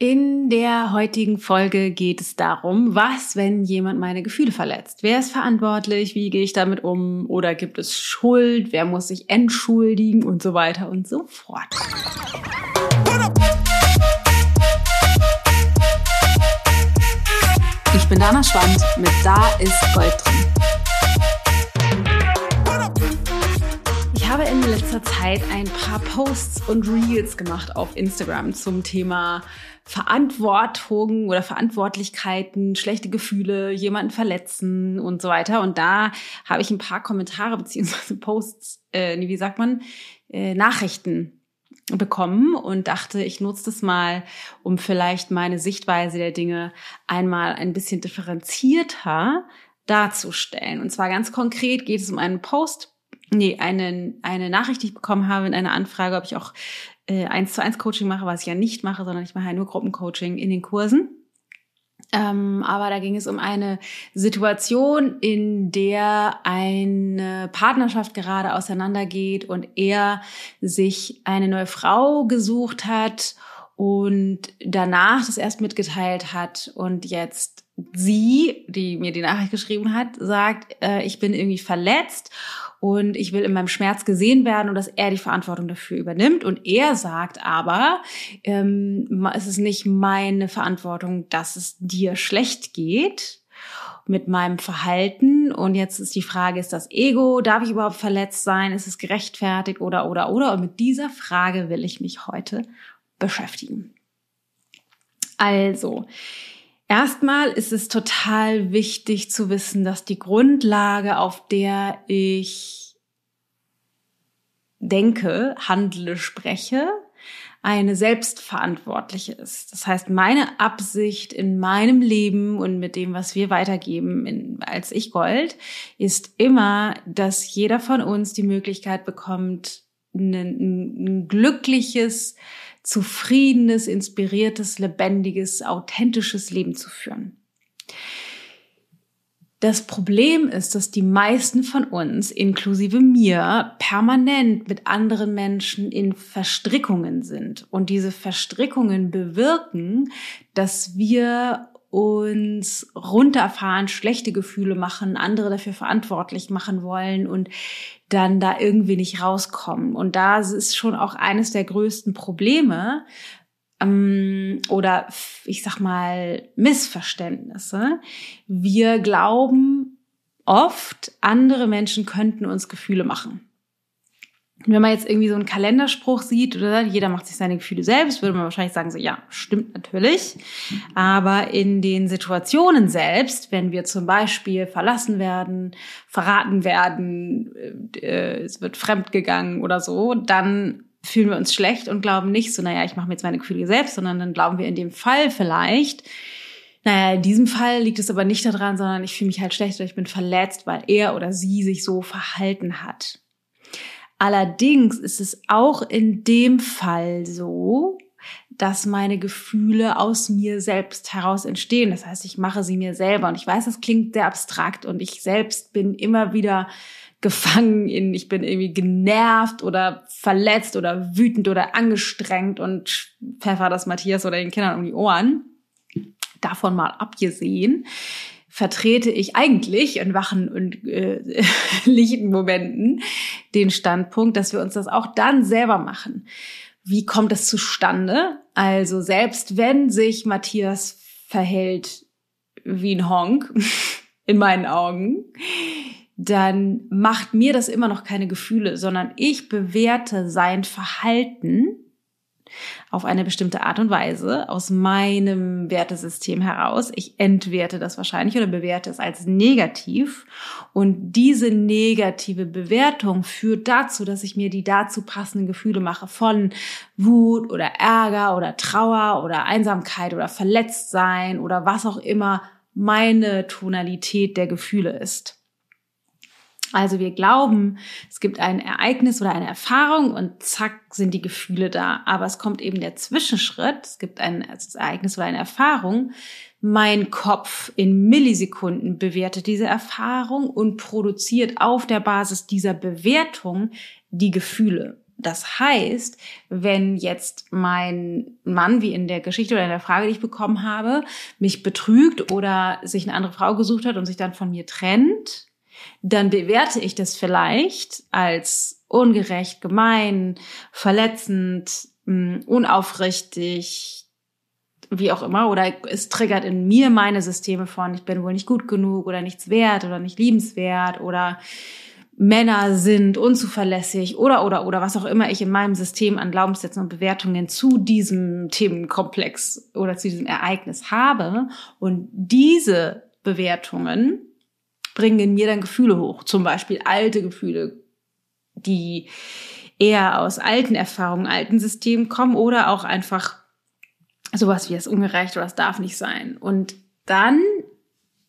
In der heutigen Folge geht es darum, was, wenn jemand meine Gefühle verletzt? Wer ist verantwortlich? Wie gehe ich damit um? Oder gibt es Schuld? Wer muss sich entschuldigen? Und so weiter und so fort. Ich bin Dana Schwand mit Da ist Gold drin. Ich habe in letzter Zeit ein paar Posts und Reels gemacht auf Instagram zum Thema Verantwortung oder Verantwortlichkeiten, schlechte Gefühle, jemanden verletzen und so weiter. Und da habe ich ein paar Kommentare beziehungsweise Posts, äh, wie sagt man, äh, Nachrichten bekommen und dachte, ich nutze das mal, um vielleicht meine Sichtweise der Dinge einmal ein bisschen differenzierter darzustellen. Und zwar ganz konkret geht es um einen Post, nee, eine, eine Nachricht, die ich bekommen habe in einer Anfrage, ob ich auch äh, eins zu eins Coaching mache, was ich ja nicht mache, sondern ich mache ja nur Gruppencoaching in den Kursen. Ähm, aber da ging es um eine Situation, in der eine Partnerschaft gerade auseinandergeht und er sich eine neue Frau gesucht hat und danach das erst mitgeteilt hat und jetzt sie, die mir die Nachricht geschrieben hat, sagt, äh, ich bin irgendwie verletzt und ich will in meinem Schmerz gesehen werden und dass er die Verantwortung dafür übernimmt. Und er sagt aber, ähm, es ist nicht meine Verantwortung, dass es dir schlecht geht mit meinem Verhalten. Und jetzt ist die Frage, ist das Ego? Darf ich überhaupt verletzt sein? Ist es gerechtfertigt oder, oder, oder? Und mit dieser Frage will ich mich heute beschäftigen. Also, Erstmal ist es total wichtig zu wissen, dass die Grundlage, auf der ich denke, handle, spreche, eine selbstverantwortliche ist. Das heißt, meine Absicht in meinem Leben und mit dem, was wir weitergeben in, als Ich Gold, ist immer, dass jeder von uns die Möglichkeit bekommt, ein, ein glückliches, zufriedenes, inspiriertes, lebendiges, authentisches Leben zu führen. Das Problem ist, dass die meisten von uns, inklusive mir, permanent mit anderen Menschen in Verstrickungen sind. Und diese Verstrickungen bewirken, dass wir uns runterfahren, schlechte Gefühle machen, andere dafür verantwortlich machen wollen und dann da irgendwie nicht rauskommen. Und da ist schon auch eines der größten Probleme ähm, oder ich sag mal Missverständnisse. Wir glauben oft, andere Menschen könnten uns Gefühle machen wenn man jetzt irgendwie so einen Kalenderspruch sieht oder jeder macht sich seine Gefühle selbst, würde man wahrscheinlich sagen, so ja, stimmt natürlich. Aber in den Situationen selbst, wenn wir zum Beispiel verlassen werden, verraten werden, äh, es wird fremdgegangen oder so, dann fühlen wir uns schlecht und glauben nicht so, naja, ich mache mir jetzt meine Gefühle selbst, sondern dann glauben wir in dem Fall vielleicht, naja, in diesem Fall liegt es aber nicht daran, sondern ich fühle mich halt schlecht oder ich bin verletzt, weil er oder sie sich so verhalten hat. Allerdings ist es auch in dem Fall so, dass meine Gefühle aus mir selbst heraus entstehen. Das heißt, ich mache sie mir selber. Und ich weiß, das klingt sehr abstrakt und ich selbst bin immer wieder gefangen in, ich bin irgendwie genervt oder verletzt oder wütend oder angestrengt und pfeffer das Matthias oder den Kindern um die Ohren. Davon mal abgesehen vertrete ich eigentlich in wachen und äh, lichten Momenten den Standpunkt, dass wir uns das auch dann selber machen. Wie kommt das zustande? Also selbst wenn sich Matthias verhält wie ein Honk in meinen Augen, dann macht mir das immer noch keine Gefühle, sondern ich bewerte sein Verhalten auf eine bestimmte Art und Weise aus meinem Wertesystem heraus. Ich entwerte das wahrscheinlich oder bewerte es als negativ. Und diese negative Bewertung führt dazu, dass ich mir die dazu passenden Gefühle mache von Wut oder Ärger oder Trauer oder Einsamkeit oder Verletztsein oder was auch immer meine Tonalität der Gefühle ist. Also wir glauben, es gibt ein Ereignis oder eine Erfahrung und zack sind die Gefühle da. Aber es kommt eben der Zwischenschritt. Es gibt ein Ereignis oder eine Erfahrung. Mein Kopf in Millisekunden bewertet diese Erfahrung und produziert auf der Basis dieser Bewertung die Gefühle. Das heißt, wenn jetzt mein Mann, wie in der Geschichte oder in der Frage, die ich bekommen habe, mich betrügt oder sich eine andere Frau gesucht hat und sich dann von mir trennt, dann bewerte ich das vielleicht als ungerecht, gemein, verletzend, mm, unaufrichtig, wie auch immer, oder es triggert in mir meine Systeme von, ich bin wohl nicht gut genug oder nichts wert oder nicht liebenswert oder Männer sind unzuverlässig oder oder oder was auch immer ich in meinem System an Glaubenssätzen und Bewertungen zu diesem Themenkomplex oder zu diesem Ereignis habe. Und diese Bewertungen bringen in mir dann Gefühle hoch, zum Beispiel alte Gefühle, die eher aus alten Erfahrungen, alten Systemen kommen oder auch einfach sowas wie das ungerecht oder das darf nicht sein. Und dann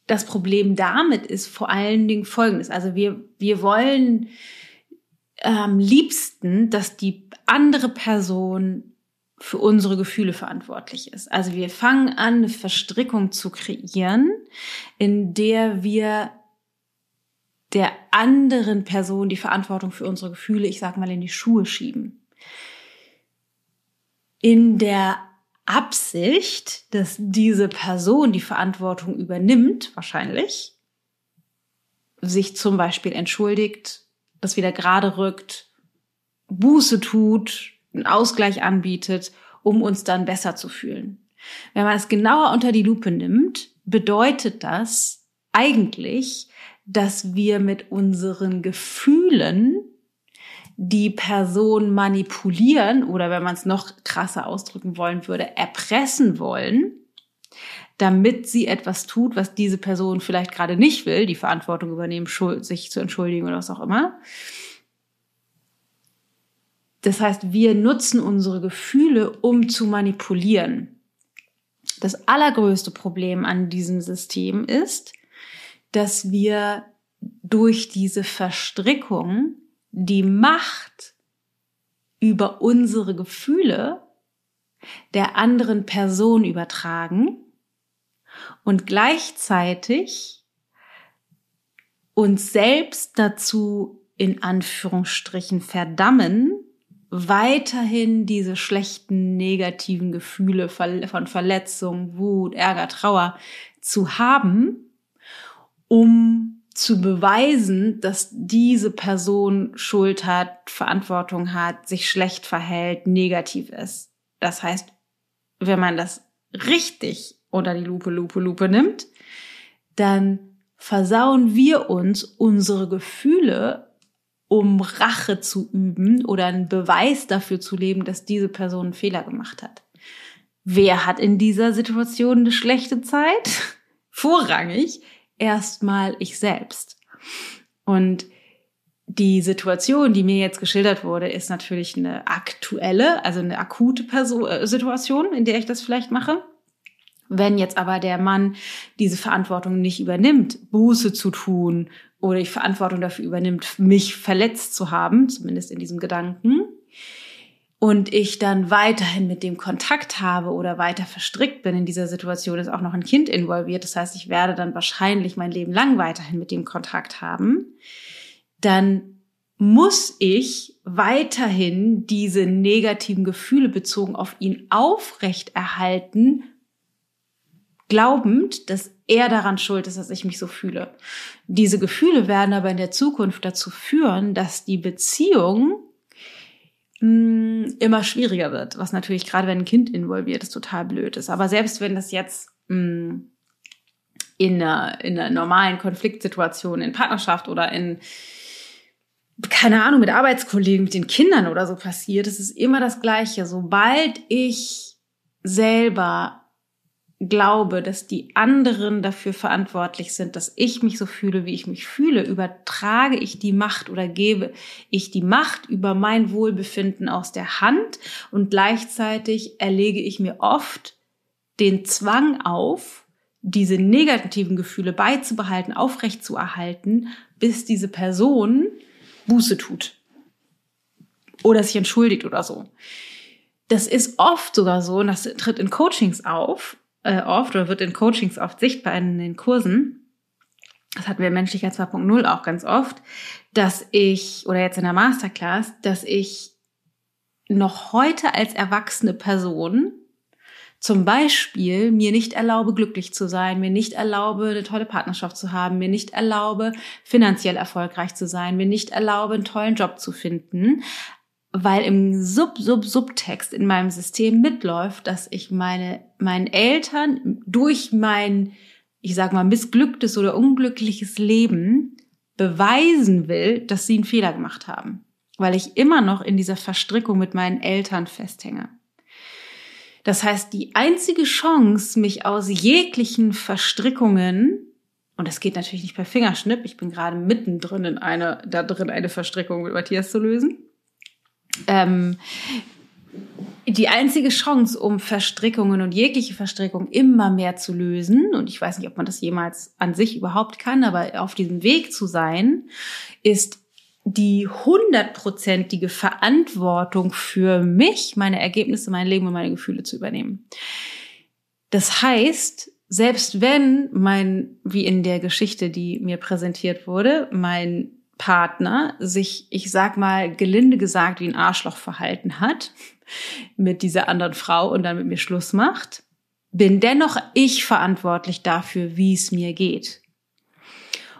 das Problem damit ist vor allen Dingen folgendes. Also wir, wir wollen am ähm, liebsten, dass die andere Person für unsere Gefühle verantwortlich ist. Also wir fangen an, eine Verstrickung zu kreieren, in der wir der anderen Person die Verantwortung für unsere Gefühle, ich sag mal, in die Schuhe schieben. In der Absicht, dass diese Person die Verantwortung übernimmt, wahrscheinlich, sich zum Beispiel entschuldigt, das wieder gerade rückt, Buße tut, einen Ausgleich anbietet, um uns dann besser zu fühlen. Wenn man es genauer unter die Lupe nimmt, bedeutet das eigentlich, dass wir mit unseren Gefühlen die Person manipulieren oder wenn man es noch krasser ausdrücken wollen würde, erpressen wollen, damit sie etwas tut, was diese Person vielleicht gerade nicht will, die Verantwortung übernehmen, sich zu entschuldigen oder was auch immer. Das heißt, wir nutzen unsere Gefühle, um zu manipulieren. Das allergrößte Problem an diesem System ist, dass wir durch diese Verstrickung die Macht über unsere Gefühle der anderen Person übertragen und gleichzeitig uns selbst dazu in Anführungsstrichen verdammen, weiterhin diese schlechten negativen Gefühle von Verletzung, Wut, Ärger, Trauer zu haben, um zu beweisen, dass diese Person Schuld hat, Verantwortung hat, sich schlecht verhält, negativ ist. Das heißt, wenn man das richtig unter die Lupe, Lupe, Lupe nimmt, dann versauen wir uns unsere Gefühle, um Rache zu üben oder einen Beweis dafür zu leben, dass diese Person einen Fehler gemacht hat. Wer hat in dieser Situation eine schlechte Zeit? Vorrangig erstmal ich selbst. Und die Situation, die mir jetzt geschildert wurde, ist natürlich eine aktuelle, also eine akute Person, äh, Situation, in der ich das vielleicht mache. Wenn jetzt aber der Mann diese Verantwortung nicht übernimmt, Buße zu tun oder die Verantwortung dafür übernimmt, mich verletzt zu haben, zumindest in diesem Gedanken, und ich dann weiterhin mit dem Kontakt habe oder weiter verstrickt bin in dieser Situation, ist auch noch ein Kind involviert. Das heißt, ich werde dann wahrscheinlich mein Leben lang weiterhin mit dem Kontakt haben. Dann muss ich weiterhin diese negativen Gefühle bezogen auf ihn aufrechterhalten, glaubend, dass er daran schuld ist, dass ich mich so fühle. Diese Gefühle werden aber in der Zukunft dazu führen, dass die Beziehung mh, mm, immer schwieriger wird, was natürlich gerade wenn ein Kind involviert ist, total blöd ist. Aber selbst wenn das jetzt mh, mm, in, einer, in einer normalen Konfliktsituation, in Partnerschaft oder in keine Ahnung, mit Arbeitskollegen, mit den Kindern oder so passiert, es ist immer das Gleiche. Sobald ich selber glaube, dass die anderen dafür verantwortlich sind, dass ich mich so fühle, wie ich mich fühle, übertrage ich die Macht oder gebe ich die Macht über mein Wohlbefinden aus der Hand und gleichzeitig erlege ich mir oft den Zwang auf, diese negativen Gefühle beizubehalten, aufrechtzuerhalten, bis diese Person Buße tut oder sich entschuldigt oder so. Das ist oft sogar so, und das tritt in Coachings auf, äh, oft oder wird in Coachings oft sichtbar in den Kursen, das hatten wir in Menschlichkeit 2.0 auch ganz oft, dass ich, oder jetzt in der Masterclass, dass ich noch heute als erwachsene Person zum Beispiel mir nicht erlaube, glücklich zu sein, mir nicht erlaube, eine tolle Partnerschaft zu haben, mir nicht erlaube, finanziell erfolgreich zu sein, mir nicht erlaube, einen tollen Job zu finden, weil im Sub-Sub-Subtext in meinem System mitläuft, dass ich meine, meinen Eltern durch mein, ich sag mal, missglücktes oder unglückliches Leben beweisen will, dass sie einen Fehler gemacht haben. Weil ich immer noch in dieser Verstrickung mit meinen Eltern festhänge. Das heißt, die einzige Chance, mich aus jeglichen Verstrickungen und das geht natürlich nicht per Fingerschnipp. Ich bin gerade mittendrin in einer, da drin eine Verstrickung mit Matthias zu lösen. Ähm, die einzige Chance, um Verstrickungen und jegliche Verstrickung immer mehr zu lösen, und ich weiß nicht, ob man das jemals an sich überhaupt kann, aber auf diesem Weg zu sein, ist die hundertprozentige Verantwortung für mich, meine Ergebnisse, mein Leben und meine Gefühle zu übernehmen. Das heißt, selbst wenn mein, wie in der Geschichte, die mir präsentiert wurde, mein Partner sich, ich sag mal, gelinde gesagt, wie ein Arschloch verhalten hat mit dieser anderen Frau und dann mit mir Schluss macht, bin dennoch ich verantwortlich dafür, wie es mir geht.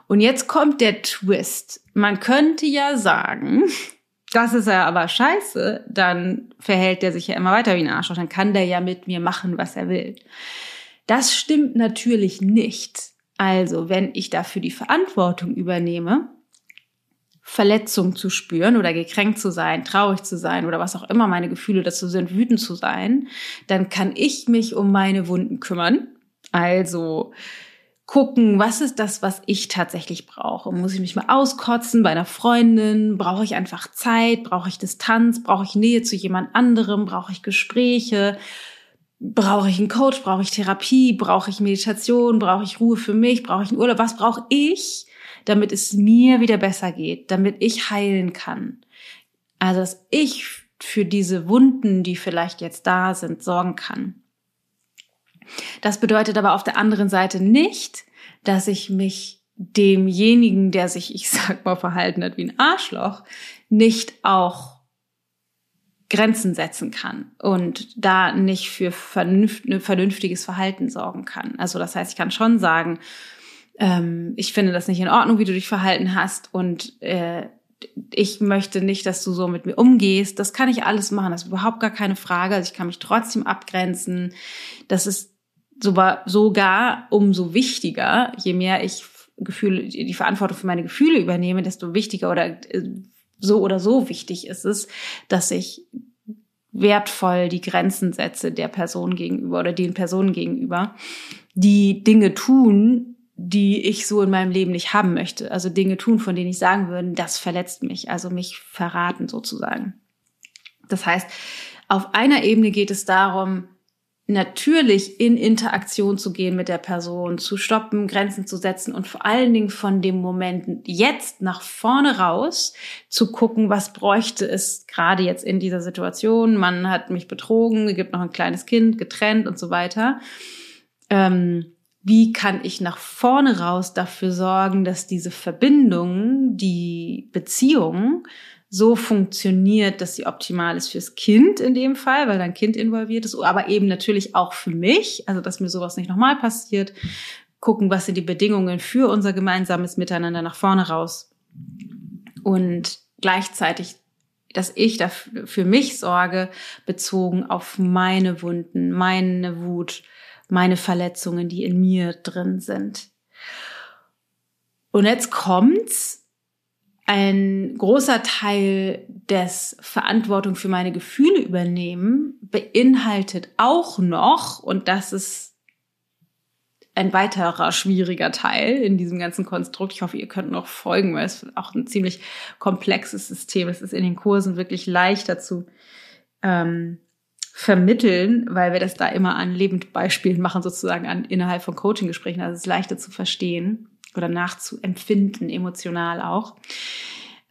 Und jetzt kommt der Twist. Man könnte ja sagen, das ist ja aber scheiße, dann verhält der sich ja immer weiter wie ein Arschloch, dann kann der ja mit mir machen, was er will. Das stimmt natürlich nicht. Also, wenn ich dafür die Verantwortung übernehme, Verletzung zu spüren oder gekränkt zu sein, traurig zu sein oder was auch immer meine Gefühle dazu sind, wütend zu sein, dann kann ich mich um meine Wunden kümmern. Also gucken, was ist das, was ich tatsächlich brauche? Muss ich mich mal auskotzen bei einer Freundin? Brauche ich einfach Zeit? Brauche ich Distanz? Brauche ich Nähe zu jemand anderem? Brauche ich Gespräche? Brauche ich einen Coach? Brauche ich Therapie? Brauche ich Meditation? Brauche ich Ruhe für mich? Brauche ich einen Urlaub? Was brauche ich? Damit es mir wieder besser geht, damit ich heilen kann. Also, dass ich für diese Wunden, die vielleicht jetzt da sind, sorgen kann. Das bedeutet aber auf der anderen Seite nicht, dass ich mich demjenigen, der sich, ich sag mal, verhalten hat wie ein Arschloch, nicht auch Grenzen setzen kann und da nicht für vernünftiges Verhalten sorgen kann. Also das heißt, ich kann schon sagen, ähm, ich finde das nicht in Ordnung, wie du dich verhalten hast und äh, ich möchte nicht, dass du so mit mir umgehst. Das kann ich alles machen, das ist überhaupt gar keine Frage. Also ich kann mich trotzdem abgrenzen. Das ist sogar, sogar umso wichtiger, je mehr ich Gefühle, die Verantwortung für meine Gefühle übernehme, desto wichtiger oder äh, so oder so wichtig ist es, dass ich wertvoll die Grenzen setze der Person gegenüber oder den Personen gegenüber, die Dinge tun, die ich so in meinem Leben nicht haben möchte. Also Dinge tun, von denen ich sagen würde, das verletzt mich, also mich verraten sozusagen. Das heißt, auf einer Ebene geht es darum, natürlich in Interaktion zu gehen mit der Person, zu stoppen, Grenzen zu setzen und vor allen Dingen von dem Moment jetzt nach vorne raus zu gucken, was bräuchte es gerade jetzt in dieser Situation. Man hat mich betrogen, gibt noch ein kleines Kind, getrennt und so weiter. Ähm, wie kann ich nach vorne raus dafür sorgen, dass diese Verbindung, die Beziehung so funktioniert, dass sie optimal ist fürs Kind in dem Fall, weil dein Kind involviert ist, aber eben natürlich auch für mich, also dass mir sowas nicht nochmal passiert. Gucken, was sind die Bedingungen für unser gemeinsames Miteinander nach vorne raus. Und gleichzeitig, dass ich dafür für mich sorge, bezogen auf meine Wunden, meine Wut, meine Verletzungen, die in mir drin sind. Und jetzt kommt's. Ein großer Teil des Verantwortung für meine Gefühle übernehmen beinhaltet auch noch, und das ist ein weiterer schwieriger Teil in diesem ganzen Konstrukt. Ich hoffe, ihr könnt noch folgen, weil es auch ein ziemlich komplexes System ist. Es ist in den Kursen wirklich leichter zu ähm, vermitteln, weil wir das da immer an Lebendbeispielen machen, sozusagen an innerhalb von Coaching-Gesprächen. Also es ist leichter zu verstehen oder nachzuempfinden, emotional auch.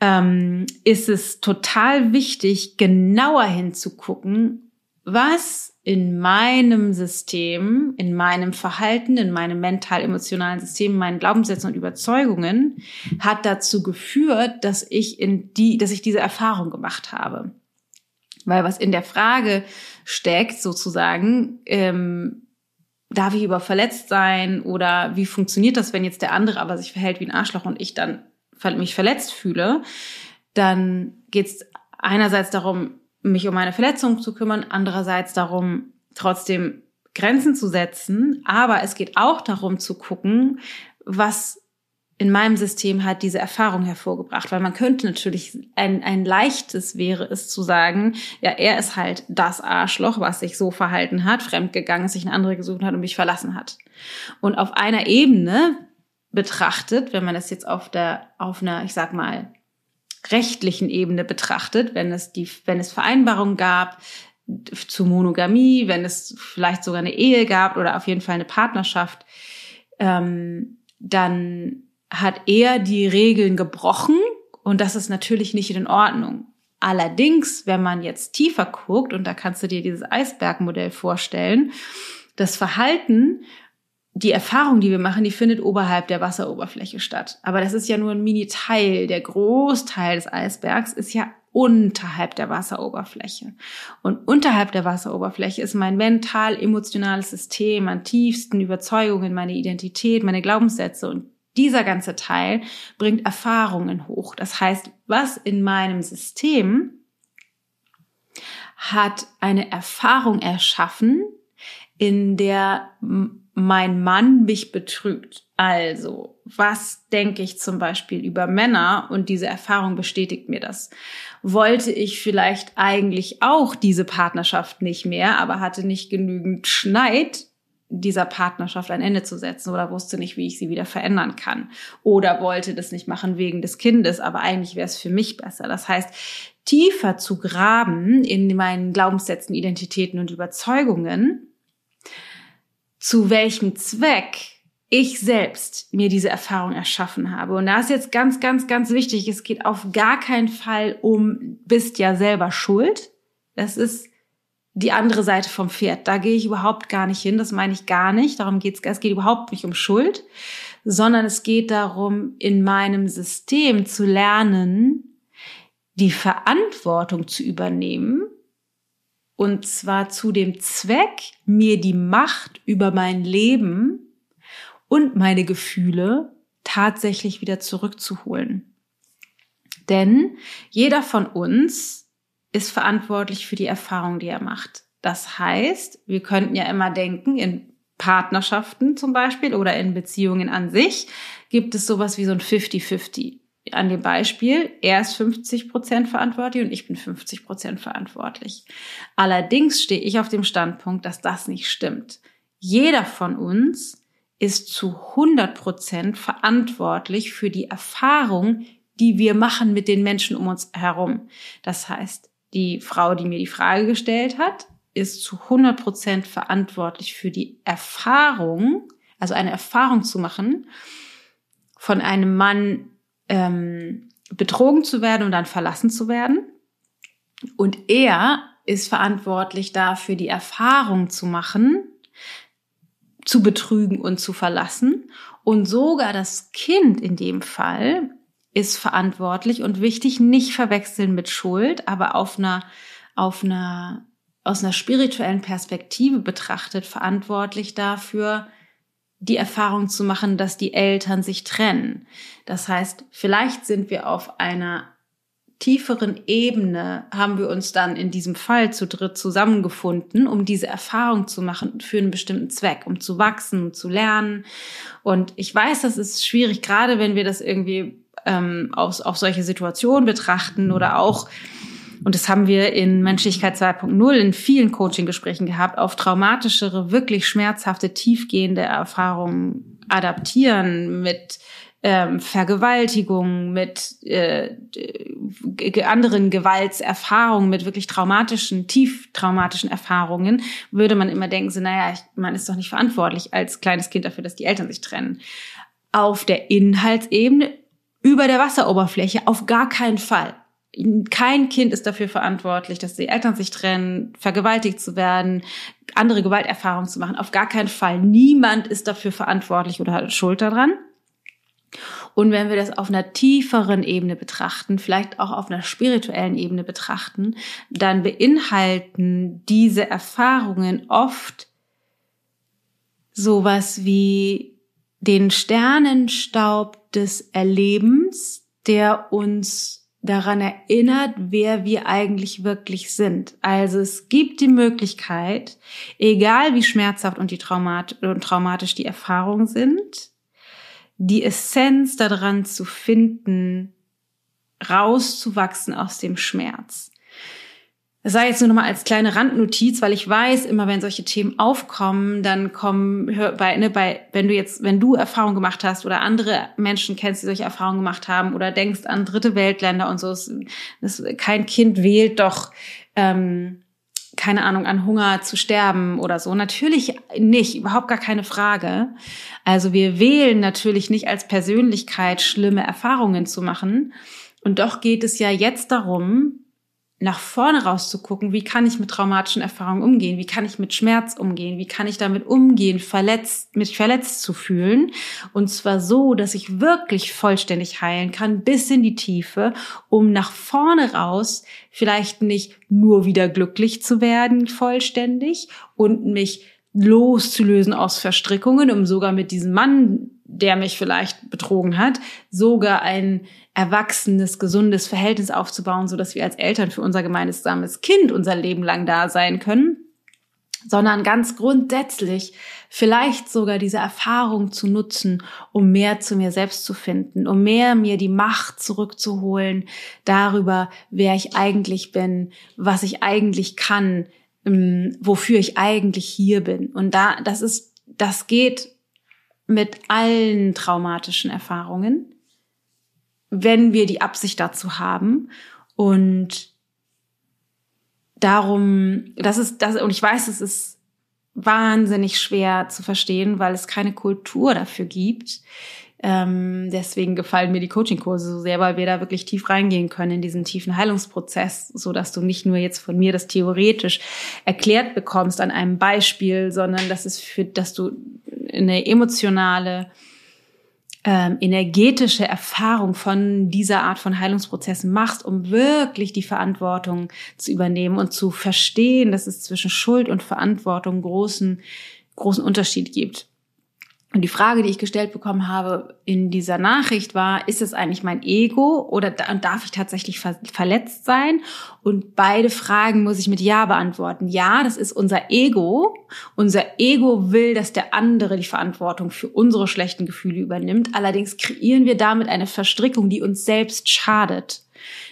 Ähm, ist es total wichtig, genauer hinzugucken, was in meinem System, in meinem Verhalten, in meinem mental-emotionalen System, in meinen Glaubenssätzen und Überzeugungen hat dazu geführt, dass ich in die, dass ich diese Erfahrung gemacht habe. Weil was in der Frage steckt, sozusagen, ähm, darf ich über verletzt sein oder wie funktioniert das, wenn jetzt der andere aber sich verhält wie ein Arschloch und ich dann mich verletzt fühle, dann geht es einerseits darum, mich um meine Verletzung zu kümmern, andererseits darum, trotzdem Grenzen zu setzen. Aber es geht auch darum zu gucken, was in meinem System hat diese Erfahrung hervorgebracht, weil man könnte natürlich ein, ein leichtes wäre es zu sagen, ja, er ist halt das Arschloch, was sich so verhalten hat, fremdgegangen ist, sich eine andere gesucht hat und mich verlassen hat. Und auf einer Ebene betrachtet, wenn man es jetzt auf der, auf einer, ich sag mal, rechtlichen Ebene betrachtet, wenn es die, wenn es Vereinbarungen gab zu Monogamie, wenn es vielleicht sogar eine Ehe gab oder auf jeden Fall eine Partnerschaft, ähm, dann hat er die Regeln gebrochen und das ist natürlich nicht in Ordnung. Allerdings, wenn man jetzt tiefer guckt, und da kannst du dir dieses Eisbergmodell vorstellen, das Verhalten, die Erfahrung, die wir machen, die findet oberhalb der Wasseroberfläche statt. Aber das ist ja nur ein Mini-Teil. Der Großteil des Eisbergs ist ja unterhalb der Wasseroberfläche. Und unterhalb der Wasseroberfläche ist mein mental-emotionales System, meine tiefsten Überzeugungen, meine Identität, meine Glaubenssätze und dieser ganze Teil bringt Erfahrungen hoch. Das heißt, was in meinem System hat eine Erfahrung erschaffen, in der mein Mann mich betrügt. Also, was denke ich zum Beispiel über Männer und diese Erfahrung bestätigt mir das? Wollte ich vielleicht eigentlich auch diese Partnerschaft nicht mehr, aber hatte nicht genügend Schneid, dieser Partnerschaft ein Ende zu setzen oder wusste nicht, wie ich sie wieder verändern kann oder wollte das nicht machen wegen des Kindes, aber eigentlich wäre es für mich besser. Das heißt, tiefer zu graben in meinen Glaubenssätzen, Identitäten und Überzeugungen, zu welchem Zweck ich selbst mir diese Erfahrung erschaffen habe. Und da ist jetzt ganz, ganz, ganz wichtig, es geht auf gar keinen Fall um, bist ja selber schuld. Das ist die andere Seite vom Pferd. Da gehe ich überhaupt gar nicht hin. Das meine ich gar nicht. Darum geht's. Es geht überhaupt nicht um Schuld, sondern es geht darum, in meinem System zu lernen, die Verantwortung zu übernehmen. Und zwar zu dem Zweck, mir die Macht über mein Leben und meine Gefühle tatsächlich wieder zurückzuholen. Denn jeder von uns ist verantwortlich für die Erfahrung, die er macht. Das heißt, wir könnten ja immer denken, in Partnerschaften zum Beispiel oder in Beziehungen an sich gibt es sowas wie so ein 50-50. An dem Beispiel, er ist 50 Prozent verantwortlich und ich bin 50 Prozent verantwortlich. Allerdings stehe ich auf dem Standpunkt, dass das nicht stimmt. Jeder von uns ist zu 100 Prozent verantwortlich für die Erfahrung, die wir machen mit den Menschen um uns herum. Das heißt, die Frau, die mir die Frage gestellt hat, ist zu 100 Prozent verantwortlich für die Erfahrung, also eine Erfahrung zu machen, von einem Mann ähm, betrogen zu werden und dann verlassen zu werden. Und er ist verantwortlich dafür, die Erfahrung zu machen, zu betrügen und zu verlassen. Und sogar das Kind in dem Fall ist verantwortlich und wichtig, nicht verwechseln mit Schuld, aber auf einer, auf einer, aus einer spirituellen Perspektive betrachtet verantwortlich dafür, die Erfahrung zu machen, dass die Eltern sich trennen. Das heißt, vielleicht sind wir auf einer tieferen Ebene haben wir uns dann in diesem Fall zu dritt zusammengefunden, um diese Erfahrung zu machen für einen bestimmten Zweck, um zu wachsen, um zu lernen. Und ich weiß, das ist schwierig, gerade wenn wir das irgendwie ähm, auf, auf solche Situationen betrachten oder auch, und das haben wir in Menschlichkeit 2.0 in vielen Coaching-Gesprächen gehabt, auf traumatischere, wirklich schmerzhafte, tiefgehende Erfahrungen adaptieren mit ähm, Vergewaltigung, mit äh, anderen Gewaltserfahrungen, mit wirklich traumatischen, tief traumatischen Erfahrungen, würde man immer denken, so, naja, man ist doch nicht verantwortlich als kleines Kind dafür, dass die Eltern sich trennen. Auf der Inhaltsebene über der Wasseroberfläche auf gar keinen Fall. Kein Kind ist dafür verantwortlich, dass die Eltern sich trennen, vergewaltigt zu werden, andere Gewalterfahrungen zu machen. Auf gar keinen Fall. Niemand ist dafür verantwortlich oder hat Schuld daran. Und wenn wir das auf einer tieferen Ebene betrachten, vielleicht auch auf einer spirituellen Ebene betrachten, dann beinhalten diese Erfahrungen oft sowas wie den Sternenstaub des Erlebens, der uns daran erinnert, wer wir eigentlich wirklich sind. Also es gibt die Möglichkeit, egal wie schmerzhaft und, die traumat und traumatisch die Erfahrungen sind, die Essenz daran zu finden, rauszuwachsen aus dem Schmerz. Das sei jetzt nur noch mal als kleine Randnotiz, weil ich weiß, immer wenn solche Themen aufkommen, dann kommen hör, bei, ne, bei, wenn du jetzt, wenn du Erfahrungen gemacht hast oder andere Menschen kennst, die solche Erfahrungen gemacht haben oder denkst an dritte Weltländer und so, das, das, kein Kind wählt doch, ähm, keine Ahnung, an Hunger zu sterben oder so. Natürlich nicht, überhaupt gar keine Frage. Also wir wählen natürlich nicht als Persönlichkeit schlimme Erfahrungen zu machen. Und doch geht es ja jetzt darum, nach vorne rauszugucken, wie kann ich mit traumatischen Erfahrungen umgehen, wie kann ich mit Schmerz umgehen, wie kann ich damit umgehen, verletzt, mich verletzt zu fühlen. Und zwar so, dass ich wirklich vollständig heilen kann, bis in die Tiefe, um nach vorne raus vielleicht nicht nur wieder glücklich zu werden, vollständig und mich loszulösen aus Verstrickungen, um sogar mit diesem Mann, der mich vielleicht betrogen hat, sogar ein erwachsenes, gesundes Verhältnis aufzubauen, so dass wir als Eltern für unser gemeinsames Kind unser Leben lang da sein können, sondern ganz grundsätzlich vielleicht sogar diese Erfahrung zu nutzen, um mehr zu mir selbst zu finden, um mehr mir die Macht zurückzuholen darüber, wer ich eigentlich bin, was ich eigentlich kann, ähm, wofür ich eigentlich hier bin. Und da, das ist, das geht mit allen traumatischen Erfahrungen wenn wir die Absicht dazu haben. Und darum, das ist das, und ich weiß, es ist wahnsinnig schwer zu verstehen, weil es keine Kultur dafür gibt. Ähm, deswegen gefallen mir die Coaching-Kurse so sehr, weil wir da wirklich tief reingehen können in diesen tiefen Heilungsprozess, so dass du nicht nur jetzt von mir das theoretisch erklärt bekommst an einem Beispiel, sondern dass es für, dass du eine emotionale ähm, energetische Erfahrung von dieser Art von Heilungsprozessen machst, um wirklich die Verantwortung zu übernehmen und zu verstehen, dass es zwischen Schuld und Verantwortung großen, großen Unterschied gibt. Und die Frage, die ich gestellt bekommen habe in dieser Nachricht war, ist es eigentlich mein Ego oder darf ich tatsächlich verletzt sein? Und beide Fragen muss ich mit Ja beantworten. Ja, das ist unser Ego. Unser Ego will, dass der andere die Verantwortung für unsere schlechten Gefühle übernimmt. Allerdings kreieren wir damit eine Verstrickung, die uns selbst schadet.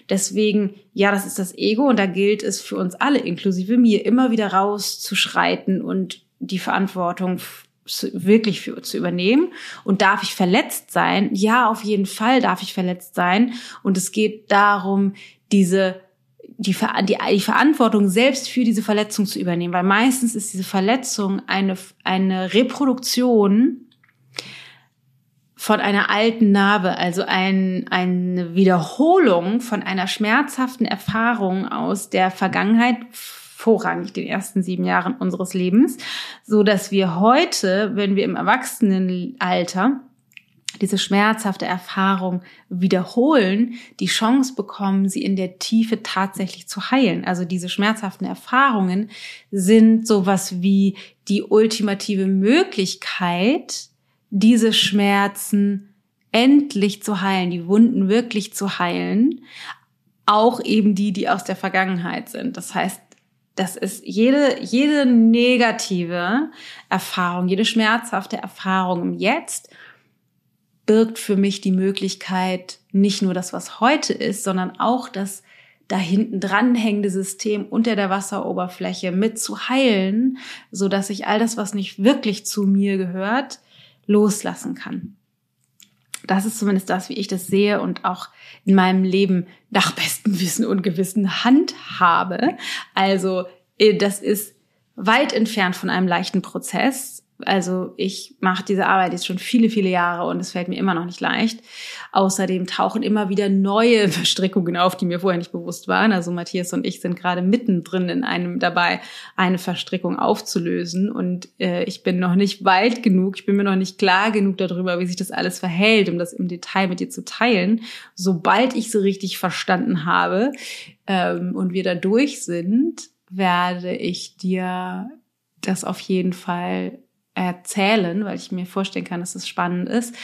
Deswegen, ja, das ist das Ego und da gilt es für uns alle, inklusive mir, immer wieder rauszuschreiten und die Verantwortung wirklich für, zu übernehmen. Und darf ich verletzt sein? Ja, auf jeden Fall darf ich verletzt sein. Und es geht darum, diese die, die, die Verantwortung selbst für diese Verletzung zu übernehmen, weil meistens ist diese Verletzung eine, eine Reproduktion von einer alten Narbe, also ein, eine Wiederholung von einer schmerzhaften Erfahrung aus der Vergangenheit vorrangig den ersten sieben Jahren unseres Lebens, so dass wir heute, wenn wir im Erwachsenenalter diese schmerzhafte Erfahrung wiederholen, die Chance bekommen, sie in der Tiefe tatsächlich zu heilen. Also diese schmerzhaften Erfahrungen sind sowas wie die ultimative Möglichkeit, diese Schmerzen endlich zu heilen, die Wunden wirklich zu heilen, auch eben die, die aus der Vergangenheit sind. Das heißt, das ist jede, jede negative Erfahrung, jede schmerzhafte Erfahrung im Jetzt birgt für mich die Möglichkeit, nicht nur das, was heute ist, sondern auch das da hinten dranhängende System unter der Wasseroberfläche mit zu heilen, so dass ich all das, was nicht wirklich zu mir gehört, loslassen kann. Das ist zumindest das, wie ich das sehe und auch in meinem Leben nach bestem Wissen und Gewissen handhabe. Also äh, das ist weit entfernt von einem leichten Prozess. Also ich mache diese Arbeit jetzt schon viele, viele Jahre und es fällt mir immer noch nicht leicht. Außerdem tauchen immer wieder neue Verstrickungen auf, die mir vorher nicht bewusst waren. Also Matthias und ich sind gerade mittendrin in einem dabei, eine Verstrickung aufzulösen. Und äh, ich bin noch nicht weit genug, ich bin mir noch nicht klar genug darüber, wie sich das alles verhält, um das im Detail mit dir zu teilen. Sobald ich so richtig verstanden habe ähm, und wir da durch sind, werde ich dir das auf jeden Fall erzählen, weil ich mir vorstellen kann, dass es spannend ist.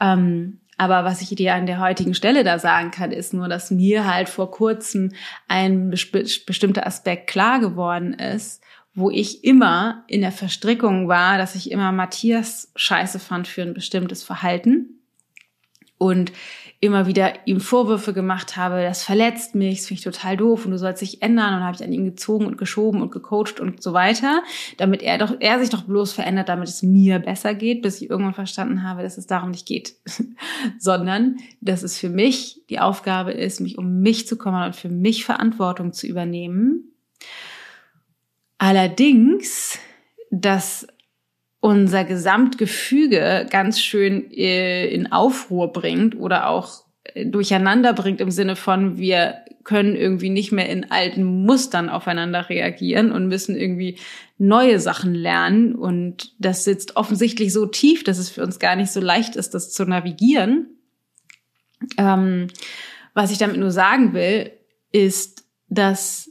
Ähm, aber was ich dir an der heutigen Stelle da sagen kann, ist nur, dass mir halt vor kurzem ein bestimmter Aspekt klar geworden ist, wo ich immer in der Verstrickung war, dass ich immer Matthias scheiße fand für ein bestimmtes Verhalten. Und immer wieder ihm Vorwürfe gemacht habe, das verletzt mich, das finde ich total doof und du sollst dich ändern und habe ich an ihn gezogen und geschoben und gecoacht und so weiter, damit er doch er sich doch bloß verändert, damit es mir besser geht, bis ich irgendwann verstanden habe, dass es darum nicht geht, sondern dass es für mich die Aufgabe ist, mich um mich zu kümmern und für mich Verantwortung zu übernehmen. Allerdings, dass unser Gesamtgefüge ganz schön äh, in Aufruhr bringt oder auch äh, durcheinander bringt im Sinne von, wir können irgendwie nicht mehr in alten Mustern aufeinander reagieren und müssen irgendwie neue Sachen lernen. Und das sitzt offensichtlich so tief, dass es für uns gar nicht so leicht ist, das zu navigieren. Ähm, was ich damit nur sagen will, ist, dass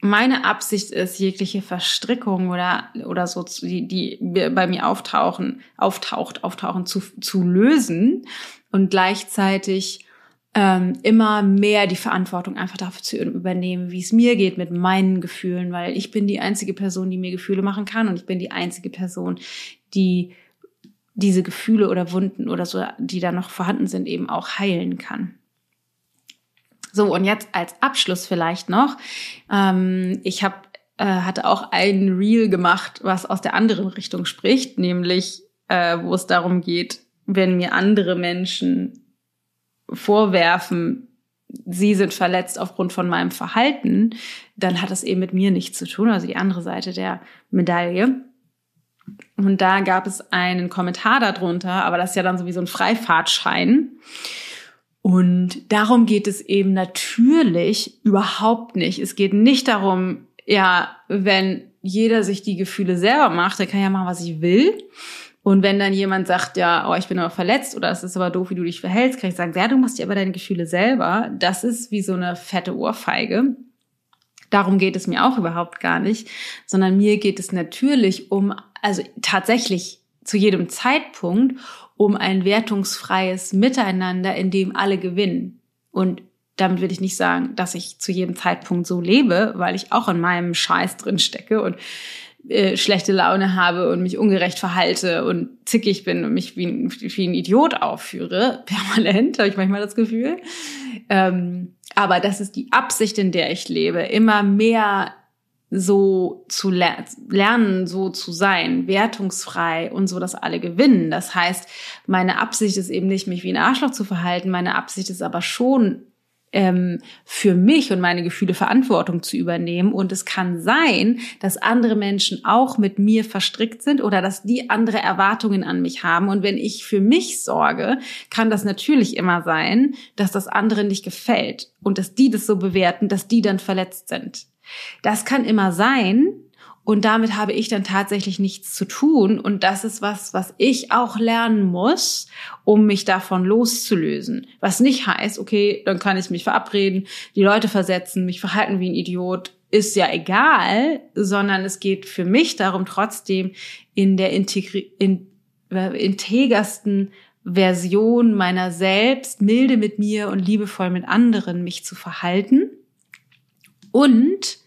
meine Absicht ist, jegliche Verstrickung oder, oder so, die, die bei mir auftauchen, auftaucht, auftauchen zu, zu lösen und gleichzeitig ähm, immer mehr die Verantwortung einfach dafür zu übernehmen, wie es mir geht mit meinen Gefühlen, weil ich bin die einzige Person, die mir Gefühle machen kann und ich bin die einzige Person, die diese Gefühle oder Wunden oder so, die da noch vorhanden sind, eben auch heilen kann. So, und jetzt als Abschluss vielleicht noch. Ähm, ich hab, äh, hatte auch ein Reel gemacht, was aus der anderen Richtung spricht, nämlich äh, wo es darum geht, wenn mir andere Menschen vorwerfen, sie sind verletzt aufgrund von meinem Verhalten, dann hat das eben mit mir nichts zu tun, also die andere Seite der Medaille. Und da gab es einen Kommentar darunter, aber das ist ja dann sowieso ein Freifahrtschein. Und darum geht es eben natürlich überhaupt nicht. Es geht nicht darum, ja, wenn jeder sich die Gefühle selber macht, der kann ja machen, was ich will. Und wenn dann jemand sagt, ja, oh, ich bin aber verletzt oder es ist aber doof, wie du dich verhältst, kann ich sagen, ja, du machst dir aber deine Gefühle selber. Das ist wie so eine fette Ohrfeige. Darum geht es mir auch überhaupt gar nicht, sondern mir geht es natürlich um, also tatsächlich zu jedem Zeitpunkt um ein wertungsfreies Miteinander, in dem alle gewinnen. Und damit will ich nicht sagen, dass ich zu jedem Zeitpunkt so lebe, weil ich auch in meinem Scheiß drin stecke und äh, schlechte Laune habe und mich ungerecht verhalte und zickig bin und mich wie ein, wie ein Idiot aufführe. Permanent habe ich manchmal das Gefühl. Ähm, aber das ist die Absicht, in der ich lebe. Immer mehr so zu ler lernen, so zu sein, wertungsfrei und so, dass alle gewinnen. Das heißt, meine Absicht ist eben nicht, mich wie ein Arschloch zu verhalten. Meine Absicht ist aber schon, ähm, für mich und meine Gefühle Verantwortung zu übernehmen. Und es kann sein, dass andere Menschen auch mit mir verstrickt sind oder dass die andere Erwartungen an mich haben. Und wenn ich für mich sorge, kann das natürlich immer sein, dass das andere nicht gefällt und dass die das so bewerten, dass die dann verletzt sind. Das kann immer sein. Und damit habe ich dann tatsächlich nichts zu tun. Und das ist was, was ich auch lernen muss, um mich davon loszulösen. Was nicht heißt, okay, dann kann ich mich verabreden, die Leute versetzen, mich verhalten wie ein Idiot, ist ja egal, sondern es geht für mich darum, trotzdem in der Integri in, äh, integersten Version meiner selbst, milde mit mir und liebevoll mit anderen mich zu verhalten und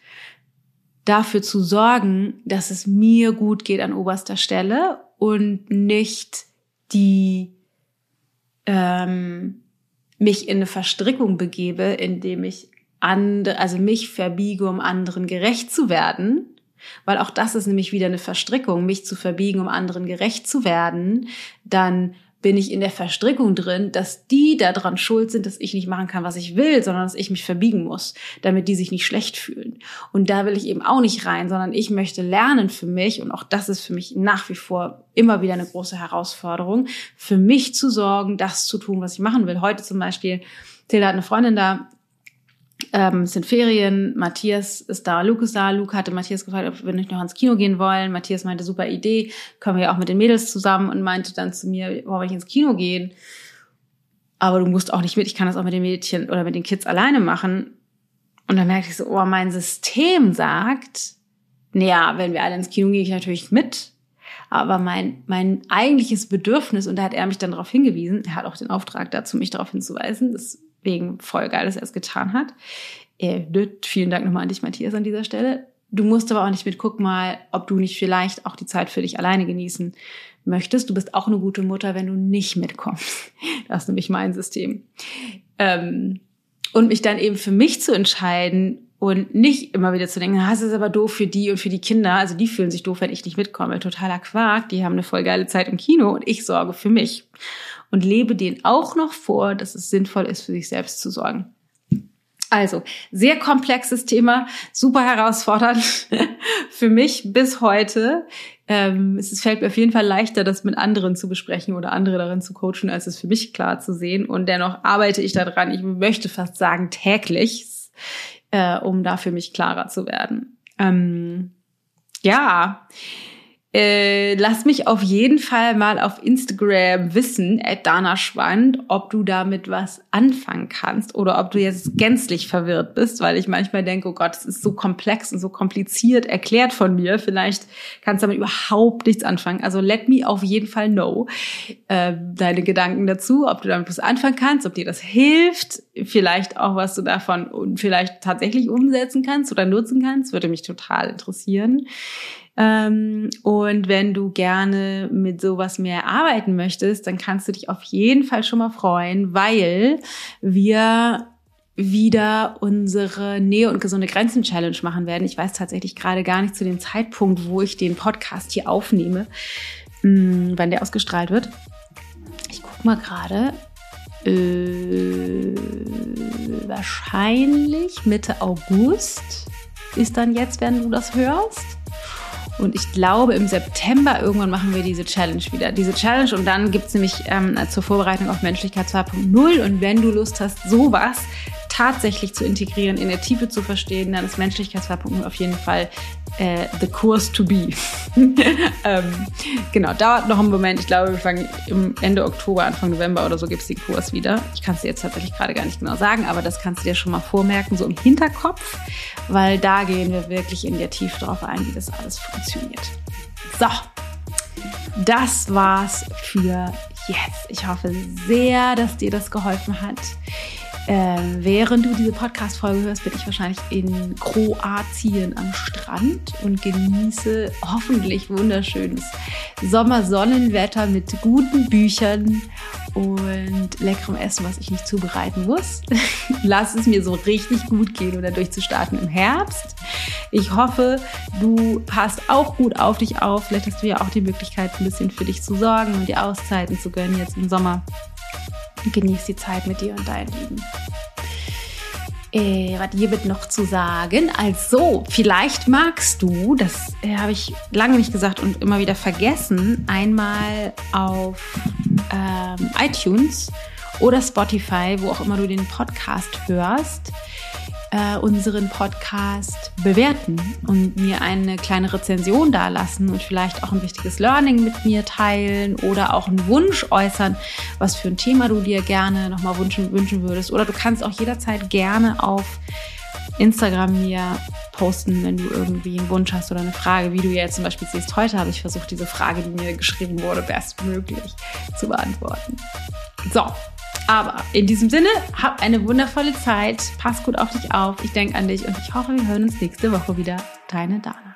dafür zu sorgen, dass es mir gut geht an oberster Stelle und nicht die ähm, mich in eine Verstrickung begebe, indem ich andere, also mich verbiege, um anderen gerecht zu werden, weil auch das ist nämlich wieder eine Verstrickung, mich zu verbiegen, um anderen gerecht zu werden, dann bin ich in der Verstrickung drin, dass die daran schuld sind, dass ich nicht machen kann, was ich will, sondern dass ich mich verbiegen muss, damit die sich nicht schlecht fühlen. Und da will ich eben auch nicht rein, sondern ich möchte lernen für mich, und auch das ist für mich nach wie vor immer wieder eine große Herausforderung, für mich zu sorgen, das zu tun, was ich machen will. Heute zum Beispiel, Tilda hat eine Freundin da, ähm, es sind Ferien, Matthias ist da, Luke ist da. Luke hatte Matthias gefragt, ob wir nicht noch ins Kino gehen wollen. Matthias meinte, super Idee, können wir ja auch mit den Mädels zusammen und meinte dann zu mir, wollen wir nicht ins Kino gehen? Aber du musst auch nicht mit, ich kann das auch mit den Mädchen oder mit den Kids alleine machen. Und dann merkte ich so, oh, mein System sagt, naja, wenn wir alle ins Kino gehen, gehe ich natürlich mit. Aber mein, mein eigentliches Bedürfnis, und da hat er mich dann darauf hingewiesen, er hat auch den Auftrag dazu, mich darauf hinzuweisen, das wegen voll geil, dass er es getan hat. Äh, vielen Dank nochmal an dich, Matthias, an dieser Stelle. Du musst aber auch nicht mit, guck mal, ob du nicht vielleicht auch die Zeit für dich alleine genießen möchtest. Du bist auch eine gute Mutter, wenn du nicht mitkommst. Das ist nämlich mein System. Ähm, und mich dann eben für mich zu entscheiden und nicht immer wieder zu denken, das ist aber doof für die und für die Kinder. Also die fühlen sich doof, wenn ich nicht mitkomme. Totaler Quark. Die haben eine voll geile Zeit im Kino und ich sorge für mich und lebe denen auch noch vor, dass es sinnvoll ist, für sich selbst zu sorgen. Also, sehr komplexes Thema, super herausfordernd für mich bis heute. Ähm, es fällt mir auf jeden Fall leichter, das mit anderen zu besprechen oder andere darin zu coachen, als es für mich klar zu sehen. Und dennoch arbeite ich daran, ich möchte fast sagen täglich, äh, um da für mich klarer zu werden. Ähm, ja, äh, lass mich auf jeden Fall mal auf Instagram wissen, at Dana Schwand, ob du damit was anfangen kannst oder ob du jetzt gänzlich verwirrt bist, weil ich manchmal denke, oh Gott, es ist so komplex und so kompliziert erklärt von mir. Vielleicht kannst du damit überhaupt nichts anfangen. Also let me auf jeden Fall know äh, deine Gedanken dazu, ob du damit was anfangen kannst, ob dir das hilft, vielleicht auch was du davon vielleicht tatsächlich umsetzen kannst oder nutzen kannst, würde mich total interessieren. Ähm, und wenn du gerne mit sowas mehr arbeiten möchtest, dann kannst du dich auf jeden Fall schon mal freuen, weil wir wieder unsere Nähe und gesunde Grenzen Challenge machen werden. Ich weiß tatsächlich gerade gar nicht zu dem Zeitpunkt, wo ich den Podcast hier aufnehme, hm, wann der ausgestrahlt wird. Ich guck mal gerade. Äh, wahrscheinlich Mitte August ist dann jetzt, wenn du das hörst. Und ich glaube, im September irgendwann machen wir diese Challenge wieder. Diese Challenge und dann gibt's nämlich ähm, zur Vorbereitung auf Menschlichkeit 2.0. Und wenn du Lust hast, sowas tatsächlich zu integrieren, in der Tiefe zu verstehen, dann ist Menschlichkeit 2.0 auf jeden Fall äh, the course to be. ähm, genau, dauert noch einen Moment. Ich glaube, wir fangen im Ende Oktober, Anfang November oder so gibt's den Kurs wieder. Ich kann es dir jetzt tatsächlich gerade gar nicht genau sagen, aber das kannst du dir schon mal vormerken, so im Hinterkopf, weil da gehen wir wirklich in der Tiefe drauf ein, wie das alles funktioniert. So, das war's für jetzt. Ich hoffe sehr, dass dir das geholfen hat. Ähm, während du diese Podcast-Folge hörst, bin ich wahrscheinlich in Kroatien am Strand und genieße hoffentlich wunderschönes Sommersonnenwetter mit guten Büchern und leckerem Essen, was ich nicht zubereiten muss. Lass es mir so richtig gut gehen oder durchzustarten im Herbst. Ich hoffe, du passt auch gut auf dich auf. Vielleicht hast du ja auch die Möglichkeit, ein bisschen für dich zu sorgen und dir Auszeiten zu gönnen jetzt im Sommer genieß die Zeit mit dir und deinen Lieben. Äh, was hier wird noch zu sagen? Also, vielleicht magst du, das äh, habe ich lange nicht gesagt und immer wieder vergessen, einmal auf ähm, iTunes oder Spotify, wo auch immer du den Podcast hörst, äh, unseren Podcast bewerten und mir eine kleine Rezension dalassen und vielleicht auch ein wichtiges Learning mit mir teilen oder auch einen Wunsch äußern, was für ein Thema du dir gerne nochmal wünschen, wünschen würdest. Oder du kannst auch jederzeit gerne auf Instagram mir posten, wenn du irgendwie einen Wunsch hast oder eine Frage, wie du jetzt zum Beispiel siehst. Heute habe ich versucht, diese Frage, die mir geschrieben wurde, bestmöglich zu beantworten. So, aber in diesem Sinne, hab eine wundervolle Zeit. Pass gut auf dich auf. Ich denke an dich und ich hoffe, wir hören uns nächste Woche wieder. Deine Dana.